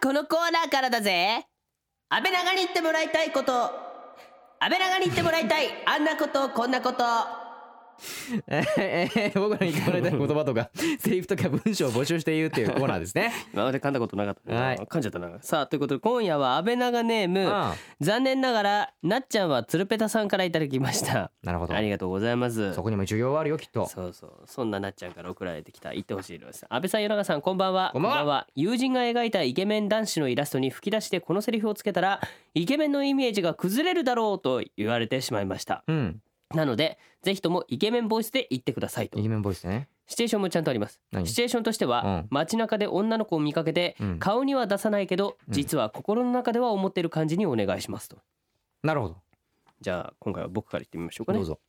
このコーナーからだぜ。安倍長に言ってもらいたいこと。安倍長に言ってもらいたい。あんなことこんなこと。えーえー僕らに言ってもらいたい言葉とか セリフとか文章を募集しているっていうコーナーですね。今まで噛んだことなかったね、はい。噛んじゃったな。さあということで今夜は安倍長ネームうん残念ながらなっちゃんはつるぺたさんからいただきました。なるほど。ありがとうございます。そこにも需要はあるよきっと。そうそう。そんななっちゃんから送られてきた言ってほしいです。安倍さん与永さんこんばんは。こんばんは。友人が描いたイケメン男子のイラストに吹き出してこのセリフをつけたらイケメンのイメージが崩れるだろうと言われてしまいました。うんなのでぜひともイケメンボイスで言ってくださいと。イケメンボイスでね。シチュエーションもちゃんとあります。何？シチュエーションとしては、うん。街中で女の子を見かけて、うん。顔には出さないけどうん。実は心の中では思ってる感じにお願いしますと。なるほど。じゃあ今回は僕から言ってみましょうかね。どうぞ。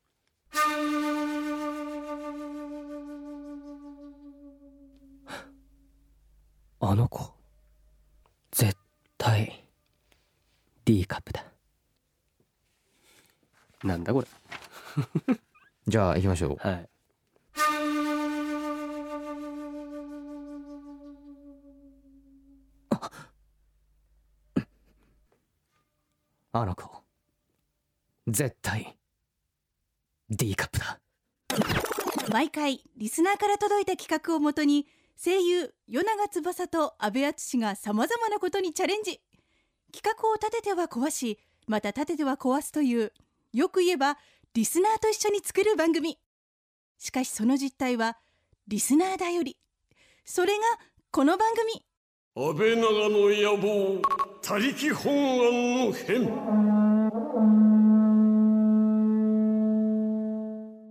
あの子絶対 D カップだ。なんだこれじゃあ行きましょう。はい。あの子。絶対 D カップだ。毎回リスナーから届いた企画をもとに声優与永翼と阿部淳がさまざまなことにチャレンジ。企画を立てては壊しまた立てては壊すというよく言えばリスナーと一緒に作る番組。しかしその実態はリスナーだより。それがこの番組。安倍長の野望他力本願の変。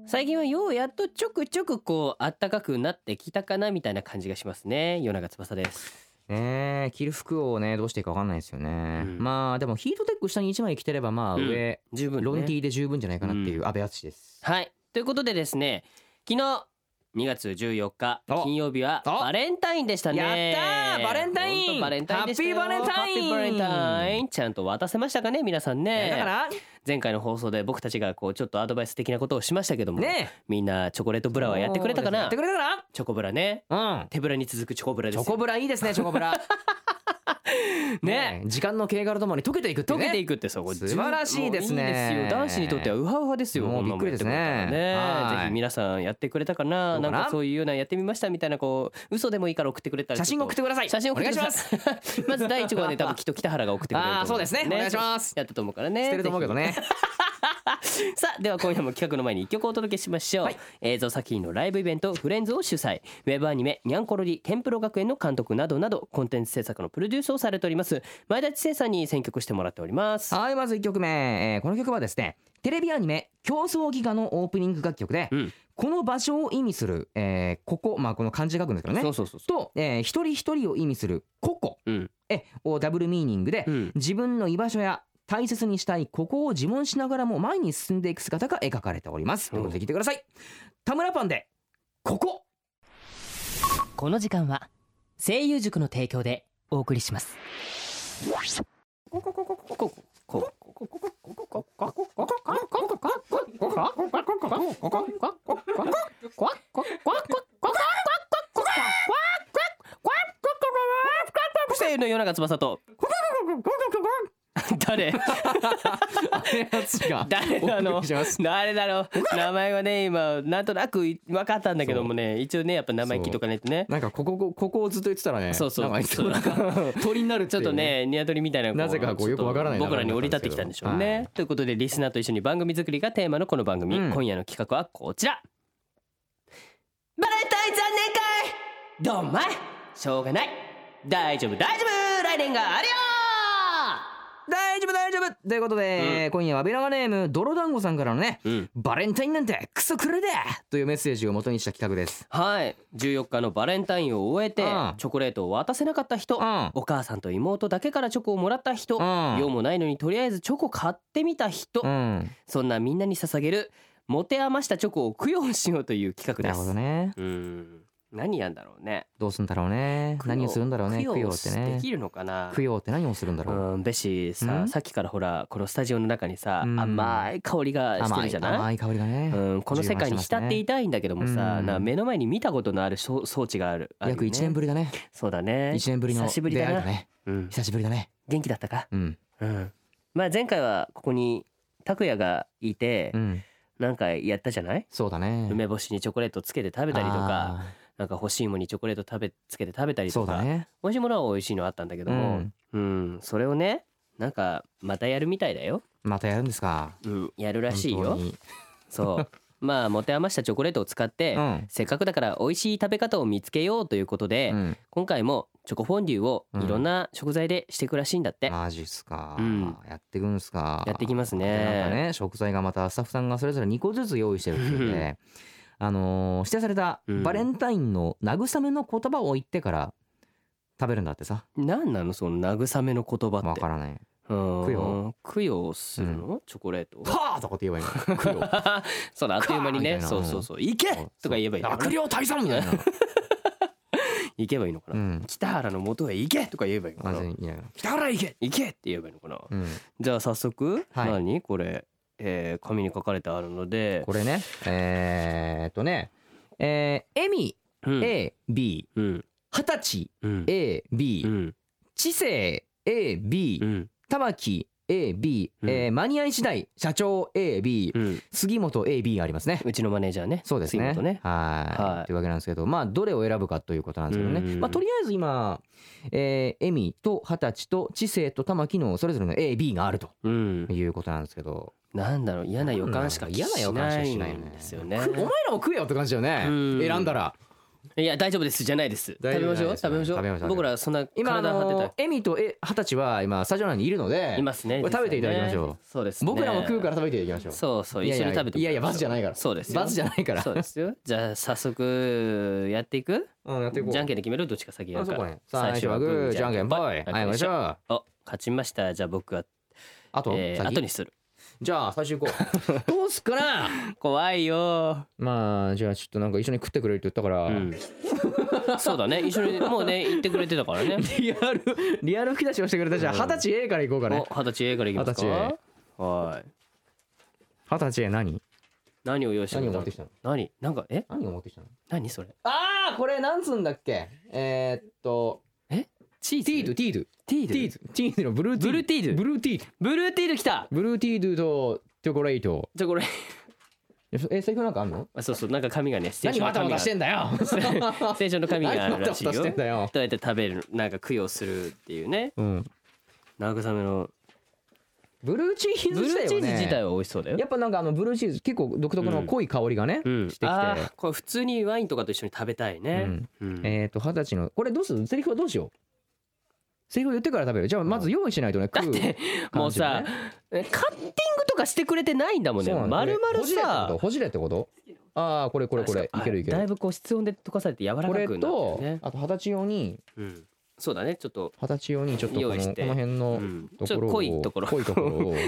最近はようやっとちょくちょくこうあったかくなってきたかなみたいな感じがしますね。夜長翼ですねえ着る服をねどうしていいか分かんないですよね、うん。まあでもヒートテック下に1枚着てればまあうん。上、十分、ね、ロンティーで十分じゃないかなっていう安倍淳です、はい。ということでですね昨日2月14日お金曜日はおバレンタインでしたね。やったー。バレンタイン。バレンタインでしたよ。ハッピーバレンタインハッピーバレンタインちゃんと渡せましたかね皆さんね。だから。前回の放送で僕たちがこうちょっとアドバイス的なことをしましたけども、ねみんなチョコレートブラはやってくれたかな？やってくれたかチョコブラね。なうん。手ぶらに続くチョコブラですよ。チョコブラいいですねチョコブラ ね。時間の経過とともに溶けていくってね。溶けていくってそこ素晴らしいですね。いいですよ。男子にとってはウハウハですよもうびっくりですね。ね。ぜひ皆さんやってくれたかな。な？なんかそういうようなやってみましたみたいなこう嘘でもいいから送ってくれたら写真送ってください。写真送ってくだお願いしさいまず第一号はね多分きっと北原が送ってくれると思 ああそうですね。お願いします。やったと思うからね。捨てると思うけどね。さあでは今夜も企画の前に一曲お届けしましょう、はい。映像作品のライブイベントフレンズを主催。ウェブアニメニャンコロリケンプロ学園の監督などなどコンテンツ制作のプロデュースをされております。前田知世さんに選曲してもらっております。はいまず1曲目、えーこの曲はですねテレビアニメ「競争ギガ」のオープニング楽曲で、うん。この場所を意味する、えーここまあこの漢字書くんですけどね。そうそうそうそと、えー一人一人を意味する「ここ。ううん」えをダブルミーニングで、うん。自分の居場所や大切にしたいここを自問しながらも前に進んでいく姿が描かれております。ということで聞いてください。田村パンでここ。この時間は声優塾の提供でお送りします。声優の夜中翼と 誰？誰あの誰だろう？名前はね今なんとなく分かったんだけどもね一応ねやっぱ名前聞いとかないとね。なんかこここここをずっと言ってたらねそうそう。鳥になるっていうちょっとねニワトリみたいななぜかこうよくわからない僕らに降り立ってきたんでしょうね、はい。ということでリスナーと一緒に番組作りがテーマのこの番組、うん。今夜の企画はこちら。バレンタイン残念会！どんまい！しょうがない。大丈夫大丈夫！来年があるよ大丈夫大丈夫。ということで、今夜はベラガネーム泥団子さんからのねうん。バレンタインなんてクソくれでというメッセージを元にした企画です。はい。14日のバレンタインを終えてうん。チョコレートを渡せなかった人、うん。お母さんと妹だけからチョコをもらった人、うん。用もないのにとりあえずチョコ買ってみた人、うん、そんなみんなに捧げる持て余したチョコを供養しようという企画なるです。ほどね。うん何やんだろうね。どうすんだろうね。何をするんだろうね。供養ってでねきるのかな。供養って何をするんだろう。うん、ベシさん？さっきからほらこのスタジオの中にさうん。甘い香りがしてるじゃない？甘い香りがね。うん、この世界に浸っていたいんだけどもさ、うん。な目の前に見たことのある装装置がある約ね。1年ぶりだね。そうだね。1年ぶりの久しぶりだね。うん、久しぶりだね。元気だったか？うん。うん。まあ前回はここに拓也がいてうん。なんかやったじゃない？そうだね。梅干しにチョコレートつけて食べたりとか。あなんか干し芋にチョコレート食べつけて食べたーりとか、そうだね。美味しいものは美味しいのあったんだけども、うん。それをねなんかまたやるみたいだよ、またやるんですか？うん、やるらしいよ。そう。まあ持て余したチョコレートを使って、うん。せっかくだから美味しい食べ方を見つけようということで、うん。今回もチョコフォンデュをいろんな食材でしていくらしいんだって、マジっすか、うん。やってくんすか。やってきますね。でなんかね食材がまたスタッフさんがそれぞれ2個ずつ用意してるっていうので あのー指定されたうん。バレンタインの慰めの言葉を言ってから食べるんだってさ。何なの？その慰めの言葉わって。からない。供供養。供養するの、チョコレートを？はあとかって言えばいいの。供養。そうだあっという間にね。そうそうそう「行け!」とか言えばいい悪霊退散みたいな。行けばいいのかな、うん。北原の元へ行けとか言えばいいのかな。北原行け！行けって言えばいいのかな、うん。じゃあ早速、はい。何？これ、えー紙に書かれてあるので。これね。えーっとね。えーエミうん AB うん。二十歳うん。AB うん。知性 AB うん。玉木 AB、うん。えーマニアイ次第社長 AB、うん。杉本 AB がありますね。うちのマネージャーね。そうですね。ね。はい。はい。というわけなんですけど、まあどれを選ぶかということなんですけどね。うん。まあとりあえず今、えー、エミと二十歳と知性と玉木のそれぞれの AB があるとうん。いうことなんですけど。なんだろう嫌な予感しか嫌な予感しかしないんねですよね。くお前らも食えよって感じだよね。うん。選んだら。いや大丈夫ですじゃないです。食べましょう？食べましょう。僕らそんな今あのエミとえ二十歳は今スタジオ内にいるので、いますね食べていただきましょう。そうですね。僕らも食うから食べていただきましょう。そうそう一緒に食べてい。やいやバスじゃないから。そうですよ。バスじゃないから。そうですよ。じゃあ早速やっていく？うんやっていこう。じゃんけんで決める？どっちか先やるか。最初はグーじゃんけんぽい。はい、お願いします。お勝ちました。じゃあ僕はあと、後にするじゃあ最初行こう。どうすっかな？怖いよまあじゃあちょっとなんか一緒に食ってくれるって言ったから。うん そうだね一緒にもうね言ってくれてたからねリアルリアル吹き出しをしてくれたじゃあうん二十歳 A から行こうかおね。二十歳 A からいきますか？二十はい二十歳 A 何？何を用意してくれたの？何を持ってきたの？何？なんかえ？何を持ってきたの？何それ？ああこれなんつうんだっけ？えー、っとチーズ。ティードティードティードティードティードのブルーティード。ブルーティード。ブルーティード。ブルーティード来た。ブルーティードとチョコレート。じゃあこれええセリフなんかあんの？あそうそう。なんか紙がねステーシ何ョンの紙が。してんだよ。ステーションの紙があるらしいよ。どうやって食べるなんか供養するっていうね。うん。慰めの。ブルーチーズブルーチーズ自体はは美味しそうだよ。やっぱなんかあのブルーチーズ結構独特の濃い香りがね、うん。してきて。これ普通にワインとかと一緒に食べたいね。うん。えっ、と二十歳のこれどうする？セリフはどうしよう？セリフを言ってから食べる。じゃあまず用意しないとね食うだってもうさえカッティングとかしてくれてないんだもんね。まるまるさとほじれってこと？ああこれこれこれ。いけるいける。だいぶこう室温で溶かされて柔らかこれくなってるとね。あと二十歳用にうん。そうだね。ちょっと二十歳用にちょっとこのこの辺のうんところをちょっと濃いところ濃いところを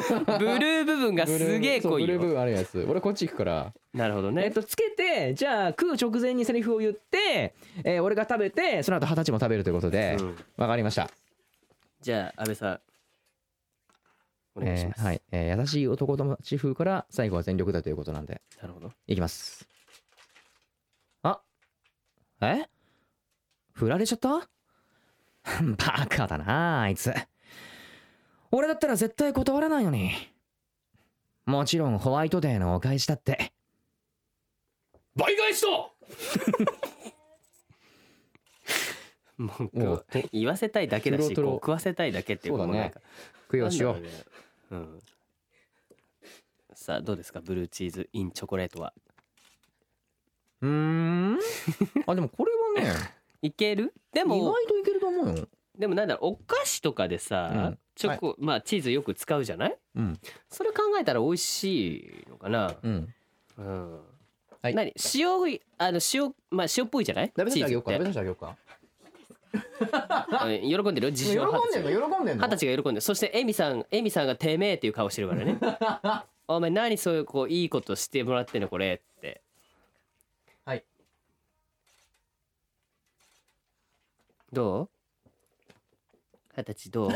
ブルー部分がすげえ濃いブルー部分あるやつ。俺こっち行くから。なるほどね。えっとつけてじゃあ食う直前にセリフを言って、えー俺が食べてその後二十歳も食べるということで。うん。わかりました。じゃあ安倍さんお願いします。えーはい、えー優しい男友達風から最後は全力だということなんで。なるほど。いきます。あえ？振られちゃった？バカだなあいつ俺だったら絶対断らないのに。もちろんホワイトデーのお返しだって。倍返しだ もう言わせたいだけだしトロトロこう食わせたいだけっていうそうだね。供養しよ。うねうん。さあどうですか？ブルーチーズインチョコレートは。うーん。あでもこれはね。いける？で意も外といけると思うよでもなんだろうお菓子とかでさ、うん。チョコ、まあチーズよく使うじゃない、うん。それ考えたら美味しいのかな？うん。うん、はい。何？塩あの塩まあ塩っぽいじゃない？チ鍋させてあーげズようか。て。鍋させてあげようか。喜んでる？よ喜んでんの？二十喜んでんの？歳が喜んでるそしてエミさんエミさんが「てめえ」っていう顔してるからね「お前何そういうこういいことしてもらってんのこれ」って。はい。ど二十歳どう？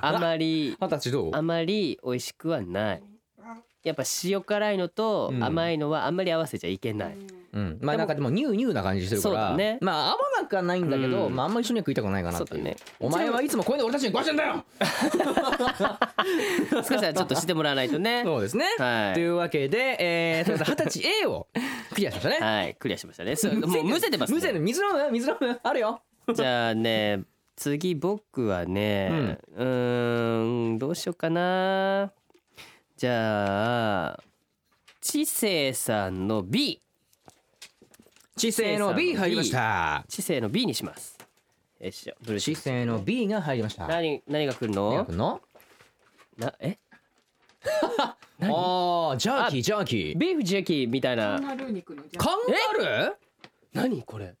あまり二十歳どう？あまり美味しくはない。やっぱ塩辛いのとうん。甘いのはあんまり合わせちゃいけない、うん、まあなんかでもニューニューな感じしてるからね。まあ合わなくはないんだけど、うん。まああんまり一緒には食いたくないかなっていう。ね。お前はいつもこういうの俺たちに食わしてんだよ 少しはちょっとしてもらわないとね。そうですね、はい。というわけで、えー、とりあえず二十歳 A をクリアしましたね。はいクリアしましたね。もうむせてます、むせる。ね、水飲む？水飲む？あるよ。じゃあね次僕はね、うーんどうしようかな。じゃあ知性さんの B 知性の B 入りました。知性の B にします。よいしょ。ブルーシ知性の B が入りました。何何が来るの？何が来んの？なえ？あージャーキージャーキー。ビーフジャーキーみたいな。カンガルー肉のじゃカンガルー？何これ？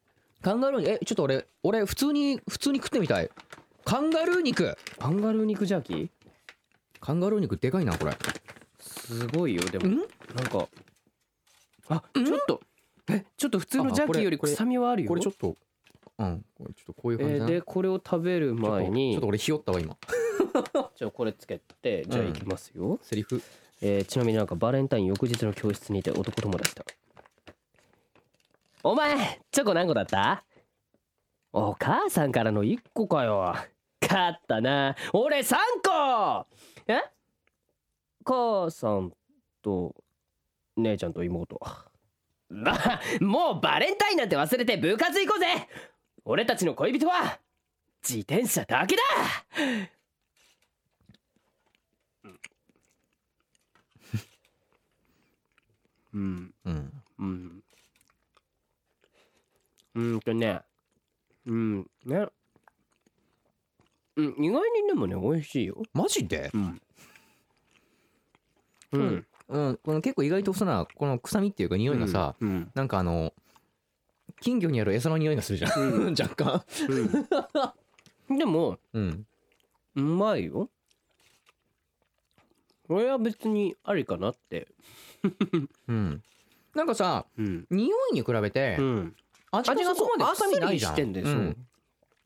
カンガルーえちょっと俺俺普通に普通に食ってみたい。カンガルー肉。カンガルー肉ジャーキー？カンガルー肉でかいなこれ。すごいよ。でもん？なんかあちょっとえちょっと普通のジャーキーよりあこれ臭みはあるよ。これちょっとうんこれちょっとこういう感じえーでこれを食べる前にちょっと俺ひよったわ今。じゃあこれつけてじゃあうんいきますよ、セリフ。えーちなみになんかバレンタイン翌日の教室にいて男友達とお前チョコ何個だった？お母さんからの1個かよ。勝ったな。俺3個。え？母さんと姉ちゃんと妹。あもうバレンタインなんて忘れて部活行こうぜ。俺たちの恋人は自転車だけだ。うん。うん。うんうーんとねうんね。うん意外にでもね美味しいよ。マジで？うん。ううん。うんこの結構意外とそなこの臭みっていうか匂いがさ、うんなんかあの金魚にある餌の匂いがするじゃん、若干。うん。でもうん。うまいよ。これは別にありかなって。うん。なんかさうん。匂いに比べてうん味がそこまで臭みないじゃん。してんだよそう。うん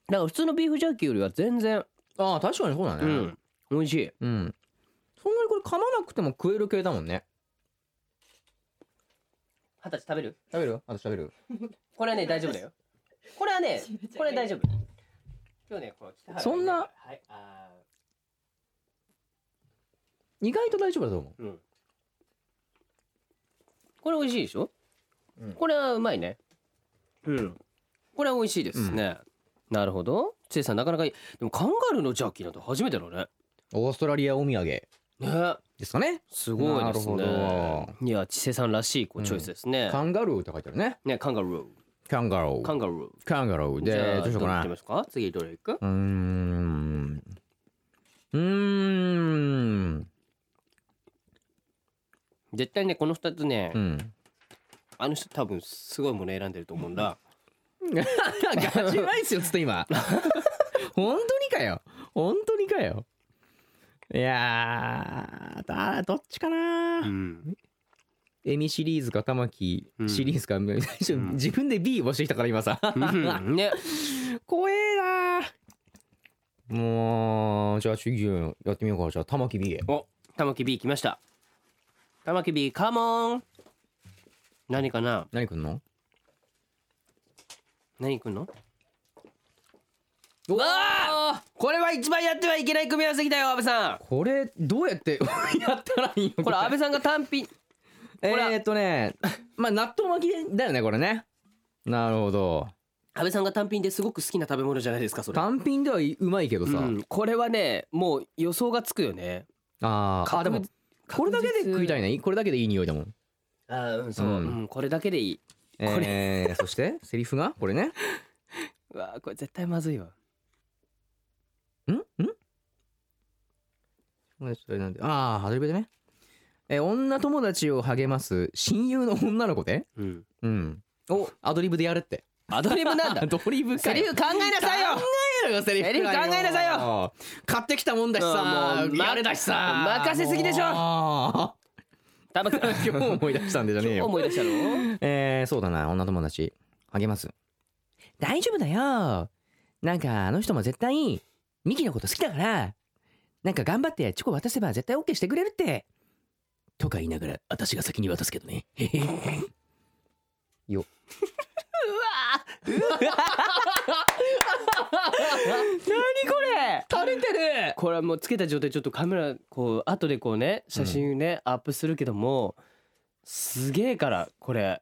だから普通のビーフジャーキーよりは全然。ああ確かにそうだね。うん。美味しい。うん。そんなにこれ噛まなくても食える系だもんね。二十歳食べる？食べる？あと食べる？これはね大丈夫だよ。これはね これ大丈夫。今日ねこう北原そんなはいあ意外と大丈夫だと思ーうん。これ美味しいでしょ、うん。これはうまいねうん。これは美味しいですね、なるほど。ついさんなかなかいい。でもカンガルーのジャーキーなんて初めてだね。うオーストラリアお土産ね。ですかね。すごいですね。なるほいや千世さんらしいこうチョイスですね、カンガルーって書いてあるね。ねカンガルー。カンガルー。カンガルー。カンガルー。じゃあでどうしようかな。ますか？次どれ行く？うーん。うーん。絶対ねこの二つね、うんあの人多分すごいもの選んでると思うんだ。ガチライスよつって今。本当にかよ。本当にかよ。いやーだどっちかな。うん。エミシリーズか玉木うん。シリーズか、自分で B 押してきたから今さ。うん。ね。怖えなもうじゃあ次やってみようか。じゃあ玉木 B へ。お玉木 B 来ました。玉木 B カモン何かな？何くんの？何来んの？うわあこれは一番やってはいけない組み合わせきたよ安倍さこれどうやって やったらいいの？んこれ。安倍さんが単品。えーっとねまあ納豆巻きだよねこれね。なるほど。安倍さんが単品ですごく好きな食べ物じゃないですかそれ。単品ではうまいけどさ、うん、これはねもう予想がつくよね。あーあでもこれだけで食いたいね。これだけでいい匂いだもんあーうんそう、うん。うんこれだけでいい。えー、そして？セリフが？これね。うわーこれ絶対まずいわ。ん？ん？これそれなんでああアドリブでね。えー女友達を励ます親友の女の子で？うん。うん。をアドリブでやるって。アドリブなんだ。アドリブかよセリフ考えなさいよ。考えろよセリフセリフ考えなさいよ。買ってきたもんだしさ。うんもうあれだしさ。任せすぎでしょ。ょ玉木今日思い出したんでじゃねえよ。思い出したの？えー、そうだな。女友達励ます。大丈夫だよ。なんかあの人も絶対ミキのこと好きだからなんか頑張ってチョコ渡せば絶対 OK してくれるって。とか言いながら私が先に渡すけどね。へへ。よ何これ？垂れてる。これはもうつけた状態ちょっとカメラこう後でこうね写真ね、アップするけどもすげえからこれ。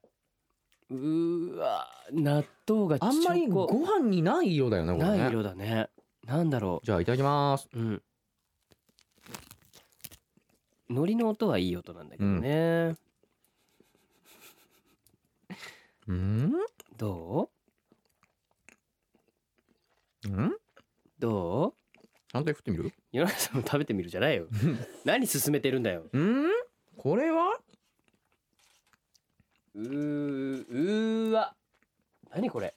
うーわ納豆があんまりご飯にない色だよねこれね。ない色だね。なんだろじゃあいただきます。ううん。海苔の音はいい音なんだけどね、うん。どう？うん？どう？反対振ってみる？ヨナさんも食べてみるじゃないよ。何進めてるんだよ。うん？これは？うーうーわ。何これ？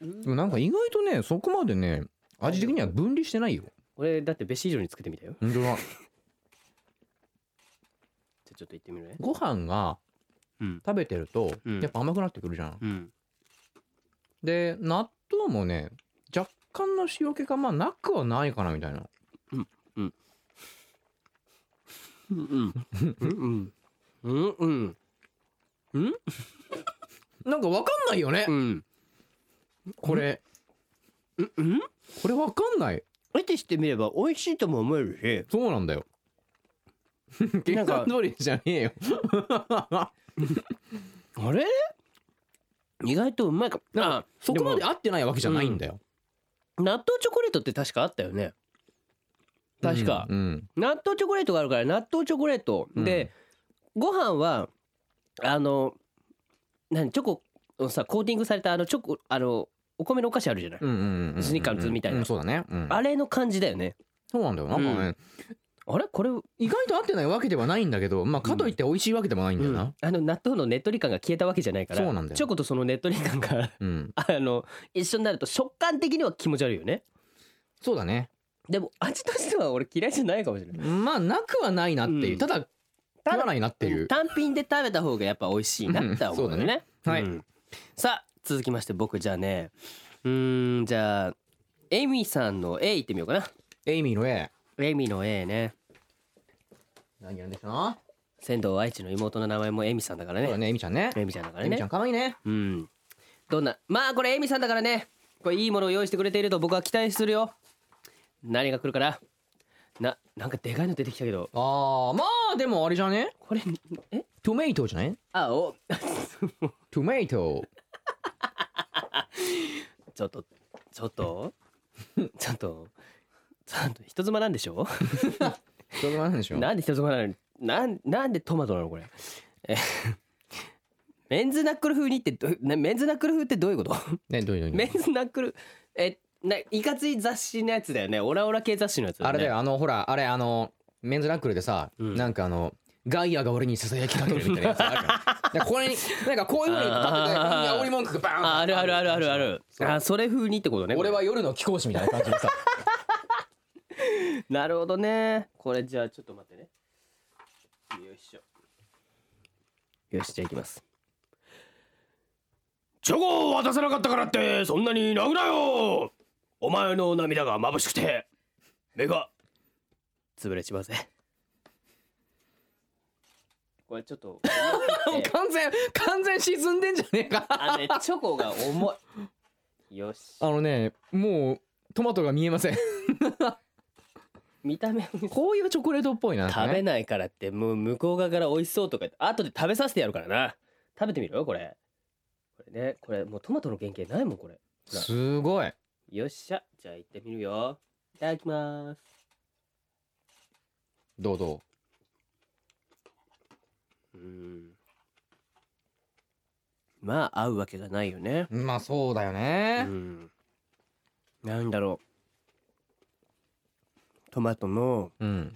でもなんか意外とねそこまでね味的には分離してないよ。これだって別紙以上に作ってみたよ。本当だ。じゃあちょっと言ってみるね。ご飯がうん。食べてるとうん。やっぱ甘くなってくるじゃん、うん。で納豆もね若干の塩気がまあなくはないかなみたいな。うんうん。うんうん。うんうん。なんかわかんないよね、うん。これ。うんうん。これわかんない。相手してみれば美味しいとも思えるし。そうなんだよ。計算通りじゃねえよ。あれ？意外とうまいかも。あそこまでも合ってないわけじゃないんだよ、納豆チョコレートって確かあったよね。確か、うんうん。納豆チョコレートがあるから納豆チョコレート、うん。でご飯はあの何チョコをさコーティングされたあのチョコあのお米のお菓子あるじゃない、うんうんうんうんスニッカーズみたいな。うんそうだね、うん。あれの感じだよね。そうなんだよな。ん。かね、うんあれ？これ、意外と合ってないわけではないんだけどまあかといって美味しいわけでもないんだよな。あの納豆のねっとり感が消えたわけじゃないからそうなんだよ。チョコとそのねっとり感がうん、あの一緒になると食感的には気持ち悪いよね。そうだね。でも味としては俺嫌いじゃないかもしれない。まあなくはないなっていう、うん。ただ食わないなっていう。単品で食べた方がやっぱ美味しいなって思うよね,、ね。はい。んさあ続きまして僕じゃあね。うーんじゃあエミさんの A いってみようかな。エイミーの A エミの A ね。何やるんでしたな仙道愛知の妹の名前もエミさんだからそうだねねエミちゃんね。エミちゃんだからエミちゃねん可愛いね。うん。どんなまあこれエミさんだからね。これいいものを用意してくれていると僕は期待するよ。何が来るかな？ななんかでかいの出てきたけど。あーまあでもあれじゃね？これえ？トメイトじゃねあお。トメイト。ちょっとちょっと？ちょっと？人妻なんでしょ？そういうことなんでしょ？なんで人妻なの？になんなんでトマトなのこれ？えメンズナックル風にってどなメンズナックル風ってどういうこと？ねどういうメンズナックルえないかつい雑誌のやつだよね。オラオラ系雑誌のやつだよね。あれだよ。あのほらあれあのメンズナックルでさ、うん。なんかあのガイアが俺にささやきかけるみたいなやつあるからでこれになんかこういうふうに立っててあー煽り文句がバーンああるあるあるある。あるあそれ風にってことね俺は夜の貴公子みたいな感じでさなるほどね。これじゃあちょっと待ってね。よいしょ。よしじゃあいきます。チョコを渡さなかったからってそんなに泣くなよお前の涙が眩しくて目が潰れちまうぜ。これちょっと 完全完全沈んでんじゃねえか。あのねチョコが重い。よし。あのねもうトマトが見えません 見た目こういうチョコレートっぽいなね。食べないからってもう向こう側から美味しそうとか後で食べさせてやるからな。食べてみろよこれ。これねこれもうトマトの原型ないもんこれ。すごい。よっしゃ。じゃあ行ってみるよ。いただきます。どうぞう？ん。まあ合うわけがないよね。まあそうだようねん。なんだろうトマトのうん。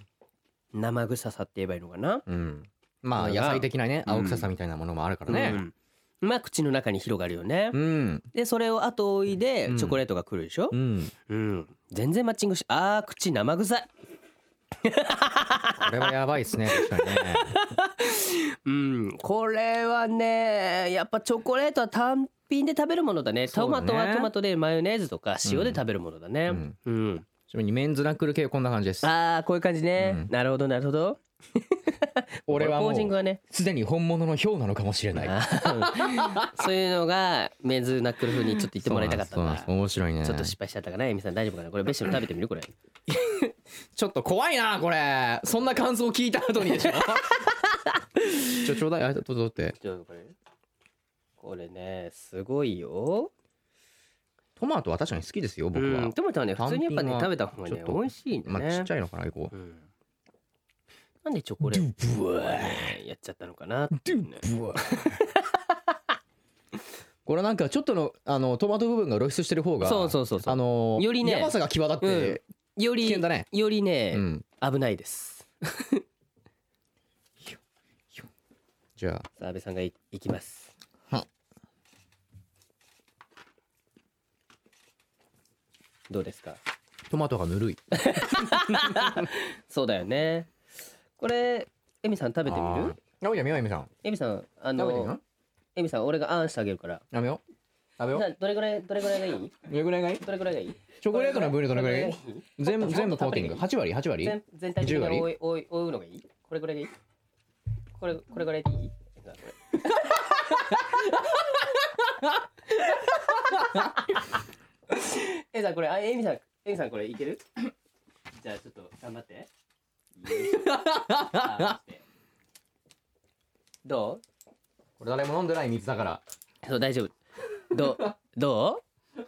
生臭さって言えばいいのかな？うん。まあ野菜的なねうん。青臭さみたいなものもあるからね。うん。まあ口の中に広がるよね、うん。でそれを後追いでうん。チョコレートが来るでしょ？うん。うん、全然マッチングしあー口生臭い。これはやばいっすね 確かにね。うん。これはねやっぱチョコレートは単品で食べるものだね。そうだね。トマトはトマトでマヨネーズとか塩で食べるものだね。うん。うん、ちなみにメンズナックル系はこんな感じです。ああこういう感じね、うん。なるほどなるほど。ポ 俺はもうージングはね。すでに本物のヒョウなのかもしれない。あー。そういうのがメンズナックル風にちょっと言ってもらいたかったんだ。そうなんです面白いね。ちょっと失敗しちゃったかな。エミさん大丈夫かな？これベッシュも食べてみる？これ。ちょっと怖いなこれ。そんな感想聞いた後にでしょ。ちょちょうだい。あどうぞどうぞって。ちょこれこれねすごいよトマトは確かに好きですよ僕は、うんトマトはね普通にやっぱね食べた方がね美味しいね。まあちっちゃいのかな結構う。ん。なんでチョコレートやっちゃったのかなね。これなんかちょっとのあのトマト部分が露出してる方がそうそうそうそう。あのよりねやばさが際立って、より危険だね。よりね、うん。危ないです。じゃあ。さあ安倍さんがいいきますどうですか？トマトがぬるい。そうだよね。これエミさん食べてみる？あやめようやめさん。エミさんあのエミさん俺があんしてあげるから。やめよう。食べよじゃあどれぐらいどれぐらいがいい？うどれぐらいがいい？どれぐらいがいい？チョコレートの分量どれぐらいがいい？ど全部全部コーティングもっと8割8割？全全体的に10割？覆い覆い覆うのがいい？これぐらいがいい？これこれぐらいでいい？こ れ えさんこれあエミさんエミさんこれいける？じゃあちょっと頑張って。どこれ誰も飲んでない水だから。うそう大丈夫。どう？どう？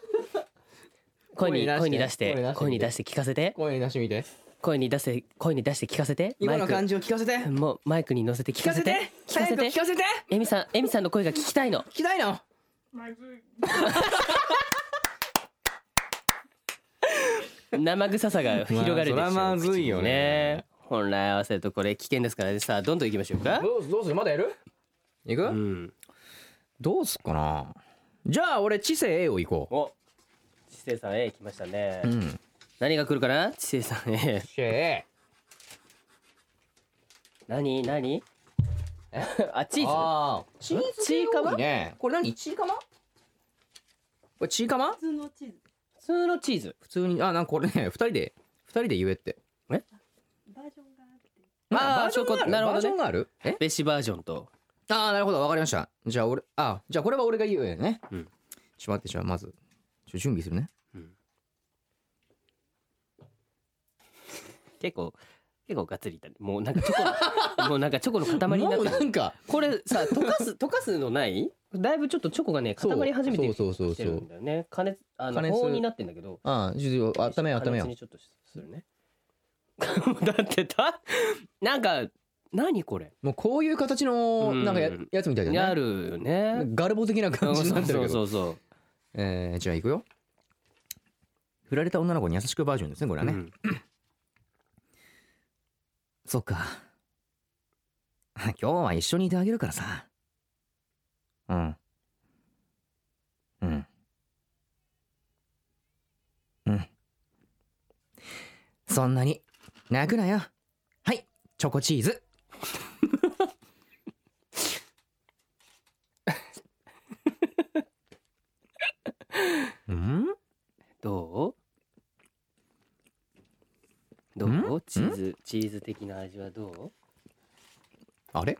声に声に出して。声に出して声に出して聞かせて。声に出してみて。声に出して声に出して聞かせて。今の感じじを聞かせて。もうマイクに乗せて聞かせて。聞かせて。聞かせて。エミさんエミさんの声が聞きたいの。聞きたいの生臭さが広がるでしょ、まあまずいよね。本来合わせるとこれ危険ですからね。さあどんどん行きましょうか。どうすどうする？まだやる？いく、うん。どうすっかな？じゃあ俺知性 A を行こお。知性さん A 来ましたね、ううん。何が来るかな？知性さん A 知性。A 何？何？あチーズ。あー。チーズチーカマ？多いねこれ何？チーカマ？これチーカマ？普通のチーズ。普通のチーズ。普通にあなんかこれね 二人で二人で言えって。バージョンがあって。あーバージョンがある。なるほどね。バージョンがある？え？ベシバージョンと。ああなるほどわかりました。じゃあ俺あじゃあこれは俺が言うよね。うん。ちょっと待ってじゃあまず。ちょ準備するね。結構結構がっつりいったね。もうなんかチョコの もうなんかチョコの塊になってる。なんか。これさ溶かす溶かすのない？だいぶちょっとチョコがね固まり始めてそうそうそうきてるんだよね加熱あの加熱高温になってんだけど。ああちょっと温めよう温めにちょっとするね。だってた？なんか何これ？もうこういう形のうん。なんかややつみたいだよね。あるよね。ガルボ的な感じになってるけど。そうそうそう。えーじゃあ行くよ。振られた女の子に優しくバージョンですねこれはね、うん。そっか。今日は一緒にいてあげるからさうん。うん。うん。そんなに泣くなよ。はい。チョコチーズ。うん？どう？どう？チーズチーズ的な味はどう？あれ？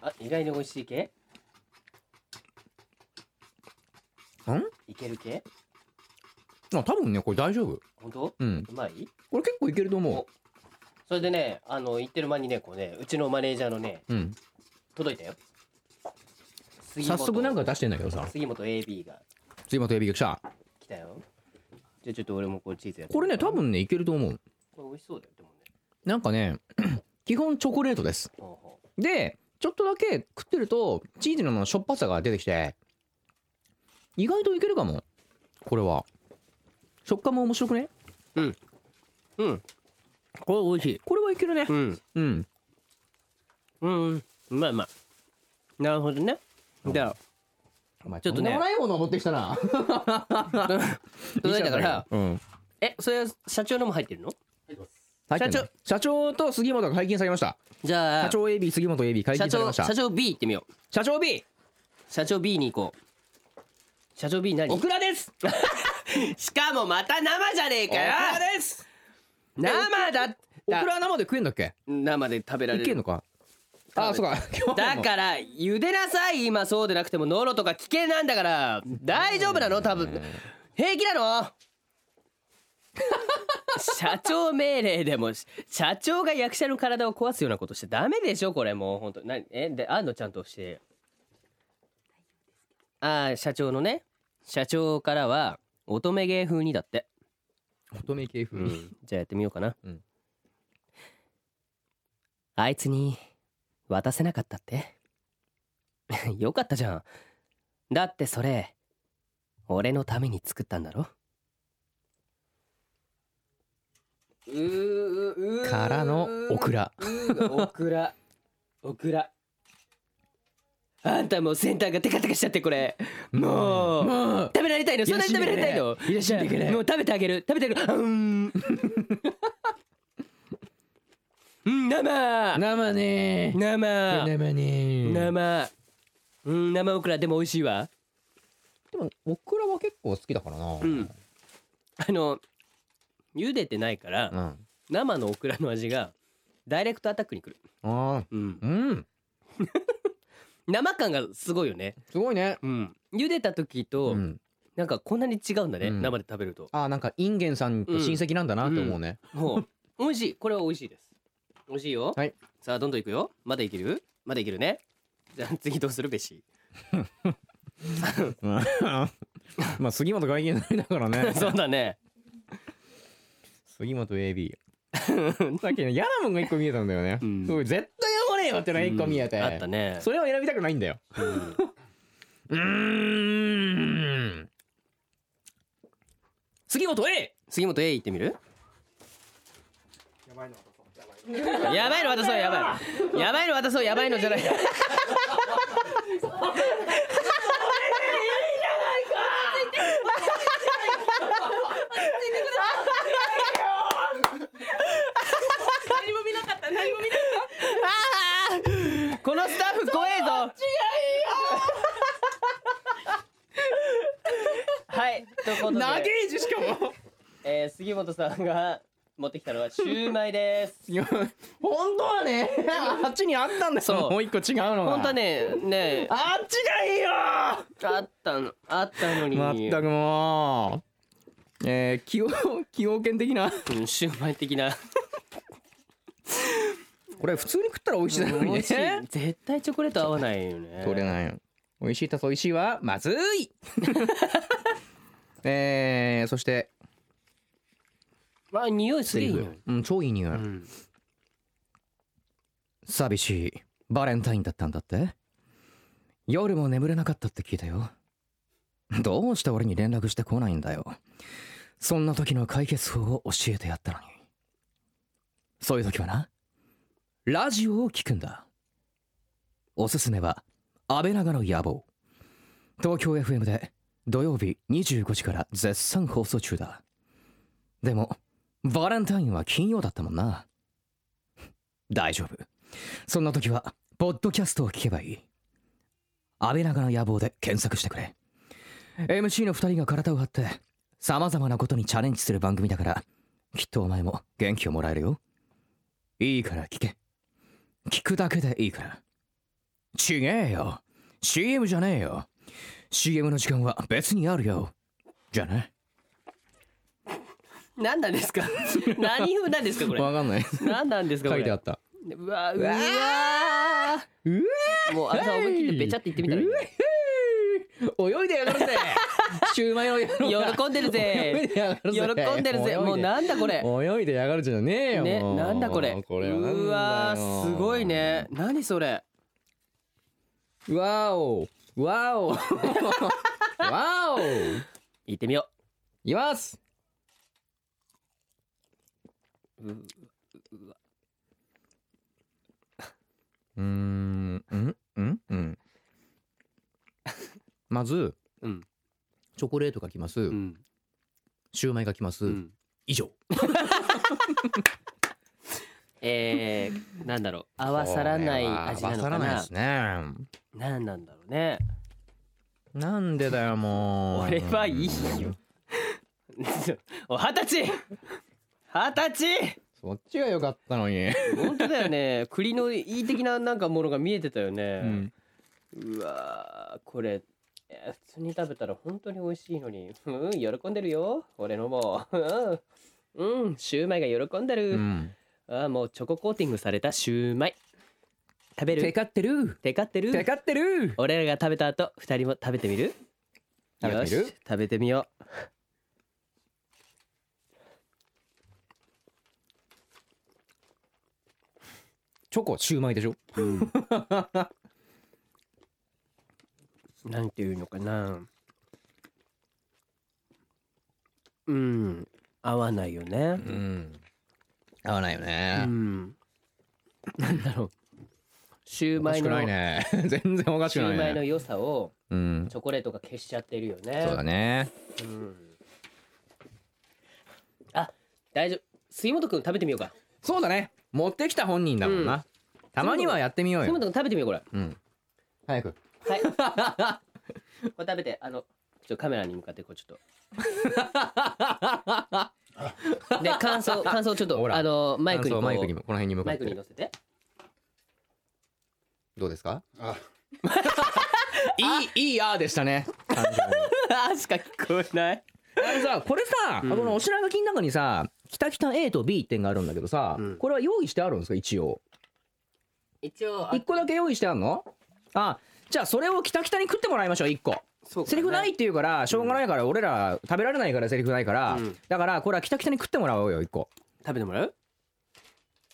あ意外に美味しい系んいける系？あ多分ねこれ大丈夫。本当？うん。うまい？これ結構いけると思それでねあの言ってる間にねこうねうちのマネージャーのねううん。届いたよ。杉早本速なんか出してんだけどさ。杉本 AB が。次もエビが来た。来たよ。じゃあちょっと俺もこうチーズやってこれね多分ねいけると思う。これ美味しそうだよでもね。なんかね 基本チョコレートです。ほうほでちょっとだけ食ってるとチーズのしょっぱさが出てきて意外といけるかも。これは。食感も面白くね？ううん。これ美味しい。これはいけるね。うん。うん。うん。まいうまいなるほどね。じゃお前ちょっとね。とんでもないものを持ってきたな。あ 届いたから。うん。えそれは社長のも入ってるの？入ってんの。社社長と杉本が解禁されました。じゃあ。社長 AB 杉本 AB 解社禁されました。長社長 B 行ってみよう。社長 B 社長 B に行こう社長 B 何？オクラです。しかもまた生じゃねえかよ。です。生だオクラ生で食えんだっけ？生で食べられる。いけんのか？あそうか。だから茹でなさい。今そうでなくてもノロとか危険なんだから。大丈夫なの？多分。平気なの？社長命令でも社長が役者の体を壊すようなことしてダメでしょ？これもう本当なえ？であんの？ちゃんとしてああ社長のね社長からは乙女芸風にだって。乙女系風？にじゃあやってみようかな、うん。あいつに渡せなかったって？よかったじゃん。だってそれ俺のために作ったんだろ？うからのオクラ。オクラ。オクラあんたもう先端がテカテカしちゃってこれ。もう。もう。食べられたいの？そんなに食べられたいの？いらっしゃいもう食べてあげる。食べてあげる。あうん。うん生。生ね。生。生ね。生。うん生オクラでも美味しいわ。でもオクラは結構好きだからな。うん。あの茹でてないからうん。生のオクラの味がダイレクトアタックにくる。あうん。ーうん 生感がすごいよね。すごいね。うん。茹でた時とうん。なんかこんなに違うんだねうん。生で食べると。あーなんかインゲンさんと親戚なんだなって思うね。もう美味しい。これは美味しいです。美味しいよ。はい。さあどんどんいくよ。まだいける？まだいけるね。じゃあ次どうする？べし まあ杉本外見だからね。そうだね。杉本 AB さっきね嫌なもんが一個見えたんだよね、うん。そう絶対よってのが一個見えて、うんあったね。それを選びたくないんだよ。うん。うーん杉本 A 杉本 A 行ってみる？やばいの渡そうやばい。やばいの渡そうやばいのじゃない。何も見なかった何も見なこのスタッフ怖えぞ。はいということで、長え字しかも。えー、杉本さんが持ってきたのはシューマイです。いや本当はねあっちにあったんだよ。そう。もう一個違うのが。本当はねねあっちがいいよあったのあったのに。まったくもうえー、崎陽崎陽軒的な。うんシューマイ的なこれ普通に食ったら美味しいだろうにね。美味しい。絶対チョコレート合わないよね。取れないよ美味しいたす美味しいはまずい。えー、そして。あ匂いすセリげえいい。匂いフ。うん超いい匂い、うん。寂しい。バレンタインだったんだって。夜も眠れなかったって聞いたよ。どうして俺に連絡してこないんだよ。そんな時の解決法を教えてやったのに。そういう時はなラジオを聞くんだ。おすすめは安倍長の野望。東京 FM で土曜日25時から絶賛放送中だ。でもバレンタインは金曜だったもんな。大丈夫。そんな時はポッドキャストを聞けばいい。安倍長の野望で検索してくれ。MC の2人が体を張って様々なことにチャレンジする番組だからきっとお前も元気をもらえるよ。いいから聞け。聞くだけでいいから。ちげえよ。CM じゃねえよ。CM の時間は別にあるよ。じゃあね。何なんですか？何風なんですかこれ？わかんない。何なんですかこれ？書いてあった。うわうわうわもうあさ思い切ってべちゃって言ってみたらいい泳いでやがるぜシューマイの野郎喜んでるぜ。喜んでるぜ。もうなんだこれ。泳いで。やがるじゃねえよねなんだこれ。うわーすごいね。何それ。わお。わお。わお。行ってみよいきます。うううーん。うん？うん？うん？まずうんチョコレートがきます、うん。シューマイがきます、うん。以上。えー、なんだろう。合わさらない味なのかな。合わさらないですね。何なんだろうね。なんでだよもう。俺はいいよ。お二十歳。二十歳。そっちが良かったのに。本当だよね。栗のいい的ななんかものが見えてたようね、ん。うわーこれえー普通に食べたら本当に美味しいのに。うん喜んでるよ。俺のも。うんうんシューマイが喜んでる、うん。あーもうチョココーティングされたシューマイ。食べる？テカってる。テカってる？テカってる。俺らが食べた後二人も食べてみる？食べてみる？よし食べてみよチョコシューマイでしょ？う、なんていうのかな。うん。合わないよね。うん。合わないようねん。なんだろう。シューおかしくマイのないね全然おかしシくないね。ューマイの良さをうん。チョコレートが消しちゃってるよね。そうだね。うん。あ大丈夫。杉本くん食べてみようか。そうだね。持ってきた本人だもんうん。なたまにはやってみようよ。杉本くん食べてみようこれ。うん。早く。はい。これ食べてあのちょっとカメラに向かってこうちょっと。で感想 感想ちょっとあのマイクにこう。マイクにもこの辺に向かマイクにって乗せて。どうですか？あ。いいいいあーでしたね。あしか聞こえない。あれさこれさ、うん。このお品書きの中にさ「きたきた A と B」ってんがあるんだけどさ、うん。これは用意してあるんですか？一応。一応一個だけ用意してあるの？あじゃあそれをきたきたに食ってもらいましょう一個。そうセリフないっていうからしょうがないから俺ら食べられないからセリフないから、うん。だからこれはきたきたに食ってもらおうよ一個。食べてもらう？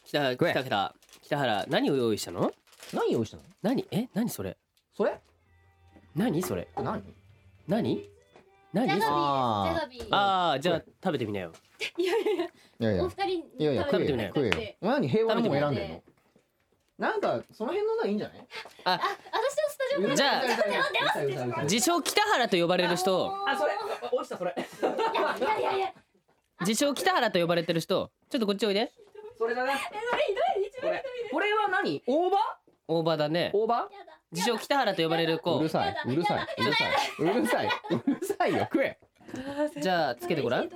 北食え。北北北原何を用意したの？何用意したの？何？え？何それ？それ？何？それ？何？何？何？ジャガビーあー。ジャガビー。ああじゃあ食べてみなよ。いやいやいやいやお二人にいやいや食べてみなよ。食え何？平和のもん選んでんの？なんかその辺のがいいんじゃない？あ私のスタジオじゃあ自称北原と呼ばれる人。あそれ落ちたそれ。いやいやいや自称北原と呼ばれてる人。ちょっとこっちおいで。それだな。えそれひどい一番これ。これは何？大葉？大場だね。大葉？自称北原と呼ばれるう子るさいうるさいうるさい。うるさいうるさいよ食え。じゃあつけてごらん。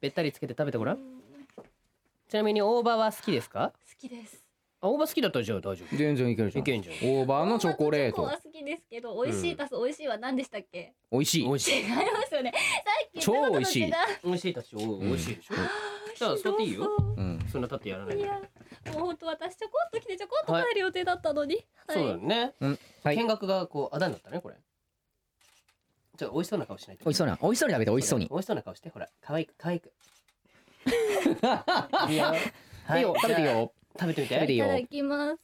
べったりつけて食べてごらうん。んちなみに大葉は好きですか？好きです。あ大葉好きだったらじゃあ大丈夫。全然いけるじゃん。いけんじゃん。大葉のチョコレート。チョコは好きですけど美味しい足す美味しいは何でしたっけ？美味しい。美味しい。違いますよね。さっき超美味しい。美味しいたしお美味しいでしょ。じゃあ座っていいよ。う。ん。そんな立ってやらないで。いやもう本当私ちょこっと来てちょこっと帰る予定だったのに、はい。そうだね。うん。はい。見学がこうあだになったねこれ。ちょっと美味しそうな顔しないと美味しそうな美味しそうに食べて美味しそうに。美味しそうな顔してほら可愛く可愛く。いいよ。いいよ。食べていいよ食べてみて。いいよ。いただきます。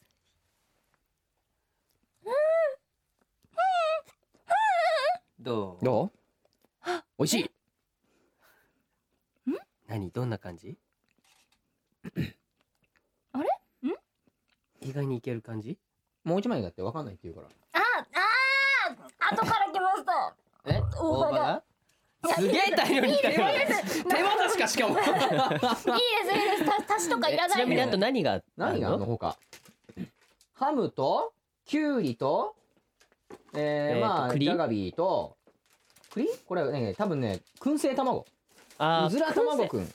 どう？どう？美味しい。何？どんな感じ？あれ？ん？意外にいける感じ？もう一枚だってわかんないって言うから。ああー！後から来ました。え？大葉が？すげえ大量に来たよ手渡しかしかも。いいですいいですた足しとかいらないちなみにあと何が何があるの？他。ハムとキュウリとえー、えーとまあ栗？ジャガビーと栗？これはね多分ね燻製卵。あーうずら卵くん。燻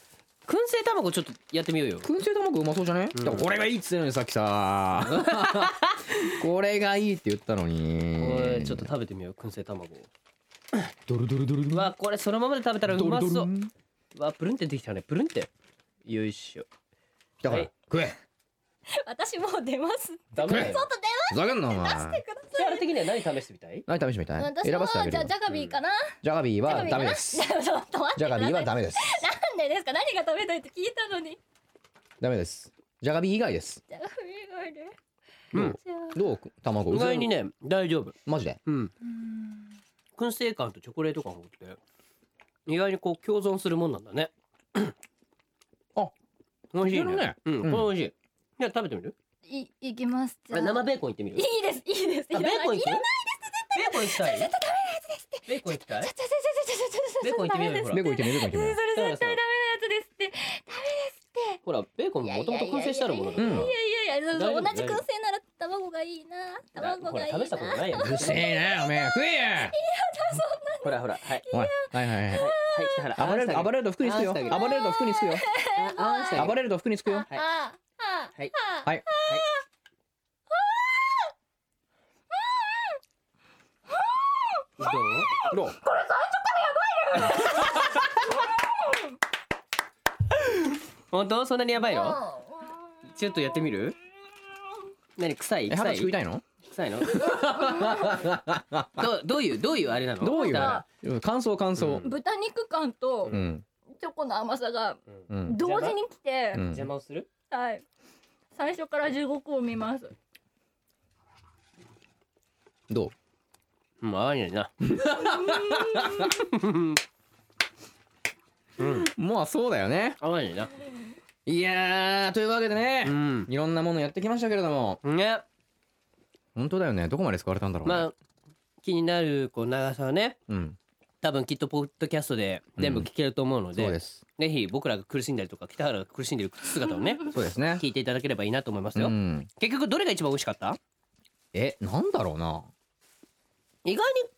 製？卵ちょっとやってみようよ。燻製卵うまそうじゃね、うん。だからこれがいいっつってんのにさっきさ。これがいいって言ったのこにれちょっと食べてみよう燻製卵 ドルドルドルうわこれそのままで食べたらうまそう。ドルドわプルンってできたね。プルンって。よいしょ。だから、はい。食え。私もう出ます。ダメ。だよちょっと出ふざけんなお前。ましてくだキャラ的には何試してみたい？何試してみたい？私選ばせてあげるよ。はじゃあジャガビーかな、ジャガビーはジャガビーかなダメです。ちょっと待って。ジャガビーはダメです。なんでですか？何が食べたいって聞いたのに。ダメです。ジャガビー以外です。ジャガビー以外で。うん。じゃあ。どう？卵？意外にね大丈夫。マジで？うん。うん燻製感とチョコレート感がって意外にこう共存するもんなんだね。あ美味しいいけるね。うんうん。これ美味しい。じゃあ食べてみる？いいきます。じゃああ生ベーコンいってみる？いいですいいです。あベーコンいく？いらないベーコンいきたい？ベーコンいきたいちょちょちょちょちょちょちょベーコンいってみようよほらベーコンいってみるベーコンいってみるそれ絶対ダメなやつですってダメですって。ほらベーコンももともと燻製してあるものだから。うんいやいやいや同じ燻製なら卵がいいな。卵がいいな。ほら試したことないよ。うるせえなおめえ。食えや。ほらほらはい。おいはいはいはい。はい北原暴れる暴れると服につくよ。暴れると服につくよ。暴れると服につくよ。はい。はい。はい。どう？どう？本当？そんなにやばいの？あちょっとやってみる？何？臭い？臭い？食いたいの？臭いの？どうどういう？どういうあれなの？どういう？感想感想。うん。豚肉感とうん。チョコの甘さがうん。同時に来て、うん。邪魔をする？はい。最初から地獄を見ます。どう？うん合わないな うん。まあそうだよね。ないな。いやーというわけでねうん。いろんなものやってきましたけれども。ね。本当だよね。どこまで使われたんだろうね。まあ気になるこう長さはねうん。多分きっとポッドキャストで全部聞けると思うので,、そうです。ぜひ僕らが苦しんだりとか北原が苦しんでる姿をね そうですね。聞いていただければいいなと思いますよ、うん。結局どれが一番美味しかった？えなんだろうな。意外に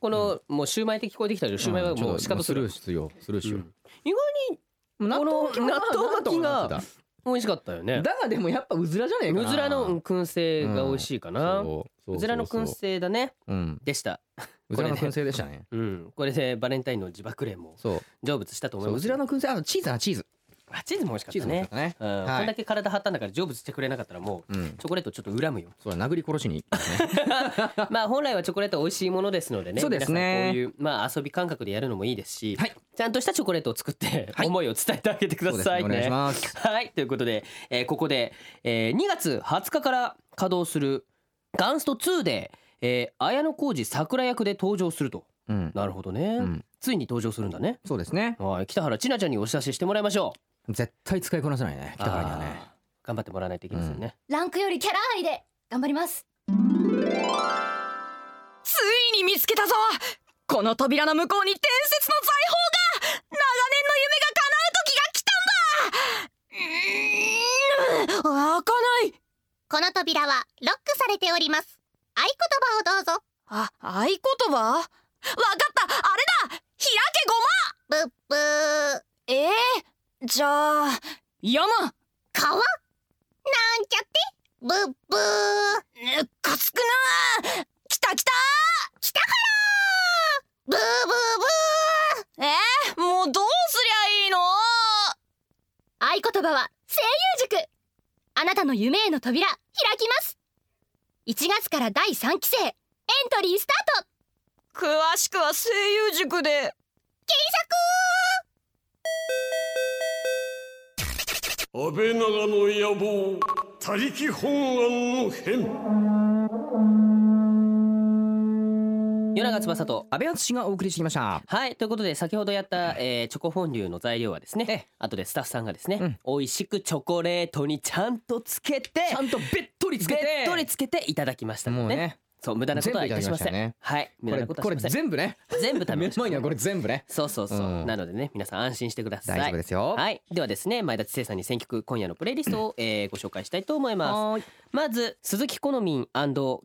この、もうシューマイって聞こえてきたけどシューマイはもう仕方する、スルーしようスルーしよう。うん意外に納豆巻きも納豆巻きが美味しかったよね。だだがでもやっぱうずらじゃねえかな。うずらのうん燻製が美味しいかな、そうそうそうそう。うずらの燻製だね。うん。でした。うずらの燻製でしたね。うん。これでバレンタインの自爆霊もそう。成仏したと思いますそううずらの燻製あのチーズなチーズあチーズも美味しかったね。ねうんはいこんだけ体張ったんだから成仏してくれなかったらもううん。チョコレートちょっと恨むよ。そうだ殴り殺しに まあ本来はチョコレート美味しいものですのでねそうですね。皆さんこういうまあ遊び感覚でやるのもいいですし、はい。ちゃんとしたチョコレートを作ってはい。思いを伝えてあげてくだそうですさいね。ねお願いします。はい。ということで、えーここで、えー2月20日から稼働するガンスト2で、えー、綾小路桜役で登場すると。うん。なるほどね、うん。ついに登場するんだね。そうですね。はい。北原千奈ちゃんにお知らせしてもらいましょう絶対使いこなせないね北原にはね。頑張ってもらわないといけませんね、ランクよりキャラ愛で頑張ります。ついに見つけたぞ。この扉の向こうに伝説の財宝が長年の夢が叶う時が来たんだ。うーん。開かない。この扉はロックされております。合言葉をどうぞ。あ合言葉？わかった。あれだ。開けごま。ブッブー。えー、じゃあ山。川？なんちゃってブッブー。むかつくな来た来た北原ブーブーブー。えー、もうどうすりゃいいの？合言葉は声優塾。あなたの夢への扉、開きます。1月から第3期生、エントリースタート。詳しくは声優塾で安倍長の野望他力本願の変。夜長翼と安倍敦がお送りしてきました。はいということで先ほどやった、えーチョコフォンデュの材料はですね後でスタッフさんがですね、うん。美味しくチョコレートにちゃんとつけてちゃんとべっとりつけて。べっとりつけていただきましたもうねそう無駄なことはいたしません。ねはい無駄なこれこれことはしません。全部ね。全部食べ目まし 前にはこれ全部ね。そうそうそう、うん。なのでね皆さん安心してください。大丈夫ですよ。はい。ではですね前田知世さんに選曲今夜のプレイリストを、えーご紹介したいと思います。まず鈴木好みん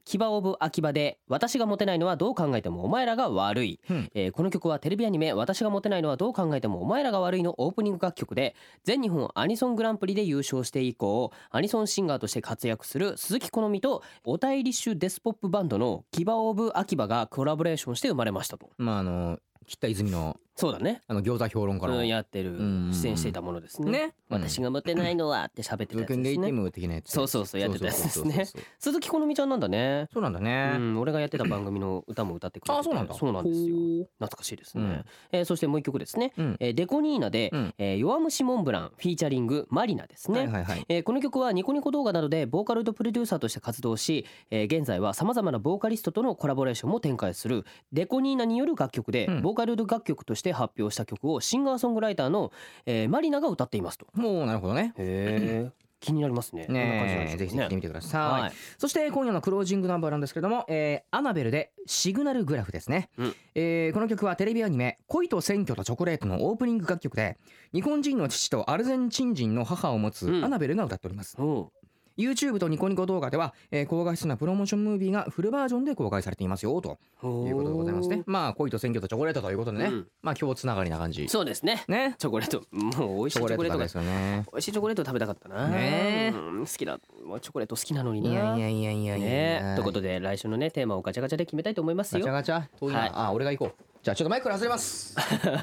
キバオブ秋葉で私がモテないのはどう考えてもお前らが悪い、うん。えーこの曲はテレビアニメ私がモテないのはどう考えてもお前らが悪いのオープニング楽曲で全日本アニソングランプリで優勝して以降アニソンシンガーとして活躍する鈴木好みとおタイリッシュデスポップババンドのキバオブ秋葉がコラボレーションして生まれましたと。まああの北泉のそうだね。あの餃子評論家の。うんやってる。うん出演していたものですね。ね。私がモテないのはって喋ってたやつですね。ム的なやつそうそうそうやってたやつですね。鈴木好みちゃんなんだね。そうなんだうねん、俺がやってた番組の歌も歌ってくれててあそうなんだ。そうなんですよ。懐かしいですね、うん。えーそしてもう一曲ですね、うん。えーデコニーナで、うん。えー弱虫モンブランフィーチャリングマリナですね、はいはいはい。えーこの曲はニコニコ動画などでボーカルとプロデューサーとして活動し、えー現在はさまざまなボーカリストとのコラボレーションも展開するデコニーナによる楽曲で、うん。ボーカル楽曲として発表した曲をシンガーソングライターの、えーマリナが歌っていますと。もうなるほどね。へえ気になりますね。ねえ。ぜひぜひ見てみてください、はい。そして今夜のクロージングナンバーなんですけれども、えーアナベルでシグナルグラフですね、うん。えーこの曲はテレビアニメ「恋と選挙とチョコレート」のオープニング楽曲で日本人の父とアルゼンチン人の母を持つうん。アナベルが歌っております、おう YouTube とニコニコ動画では、えー高画質なプロモーションムービーがフルバージョンで公開されていますよと。いうことでございますね。まあ恋と選挙とチョコレートということでね、うん。まあ今日つながりな感じ。そうですね。ね。チョコレート。もう美味しいチョコレートですよね。美味しいチョコレート食べたかったな。ね。えうん好きだもうチョコレート好きなのにいなやいやいやいやいや。ね。ということで来週のねテーマをガチャガチャで決めたいと思いますよ。ガチャガチャ。遠いな、はい。あ俺が行こう。じゃあちょっとマイクから外れます。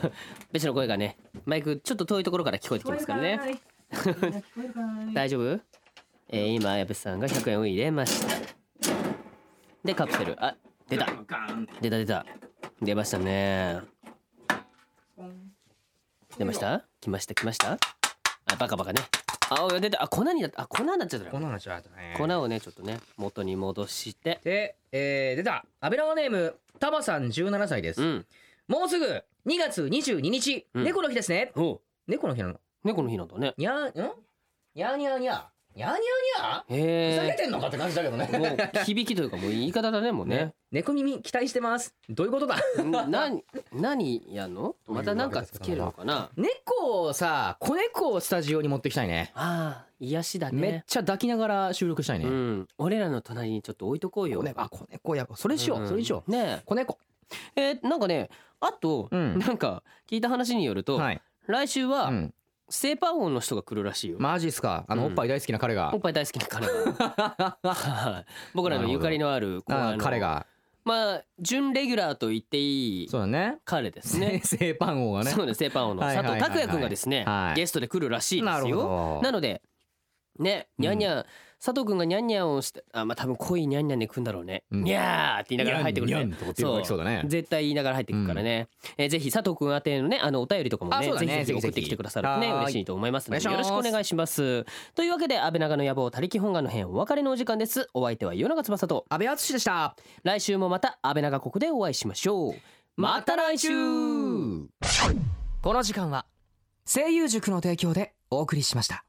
別の声がねマイクちょっと遠いところから聞こえてきますからね。大丈夫？えー、今矢部さんが100円を入れました。でカプセル。あ出た。出た出た。出ましたね。出ました？来ました来ました？あバカバカね。あお出た。あ粉になった。あ粉になっちゃったこんなのちゃったね。粉をねちょっとね元に戻して。で、えー、出た。アベラワネームタマさん17歳です、うん。もうすぐ2月22日、うん。猫の日ですね。お猫の日なの。猫の日なんだね。にゃーん？にゃーにゃーにゃーにゃーにゃーにゃー？ふざけへてんのかって感じだけどね。えもう響きというかもう言い方だねもうね。猫耳期待してます。どういうことだ？な何何やんの？またなんかつけるのかな？猫をさ子猫をスタジオに持ってきたいね。ああ癒しだめっねちゃ抱きながら収録したいね、うん。俺らの隣にちょっと置いとこうよ。子猫。あ子猫。やそれしよう、それにしよう。ね子猫。ええーなんかねあとうん。なんか聞いた話によるとはい、来週はうん、セーパー王の人が来るらしいよ。マジっすか？あの、うん。おっぱい大好きな彼が。おっぱい大好きな彼が。は い僕らのゆかりのあるこうああの彼が。まあ準レギュラーと言っていいそうだね。彼ですね。製パン王がね。そうですセーパー王の。佐はいはいはいはい。藤拓也くんがですねはい。ゲストで来るらしいでなるほど。なのでねにゃんにゃん佐藤くんがにゃんにゃんをしてあまあ多分濃いにゃんにゃんで来んだろうね、うん。にゃーって言いながら入ってくるにゃんにゃんとかっていうのが来そうだね。絶対言いながら入ってくるからね、えーぜひ佐藤くん宛てのねあのお便りとかもねね。ぜひぜひ送ってきてくださるとね嬉しいと思いますのでよろしくお願いします。というわけで安倍長の野望他力本願の編お別れのお時間です。お相手は与永翼と安倍敦でした。来週もまた安倍長国でお会いしましょう。また来週。この時間は声優塾の提供でお送りしました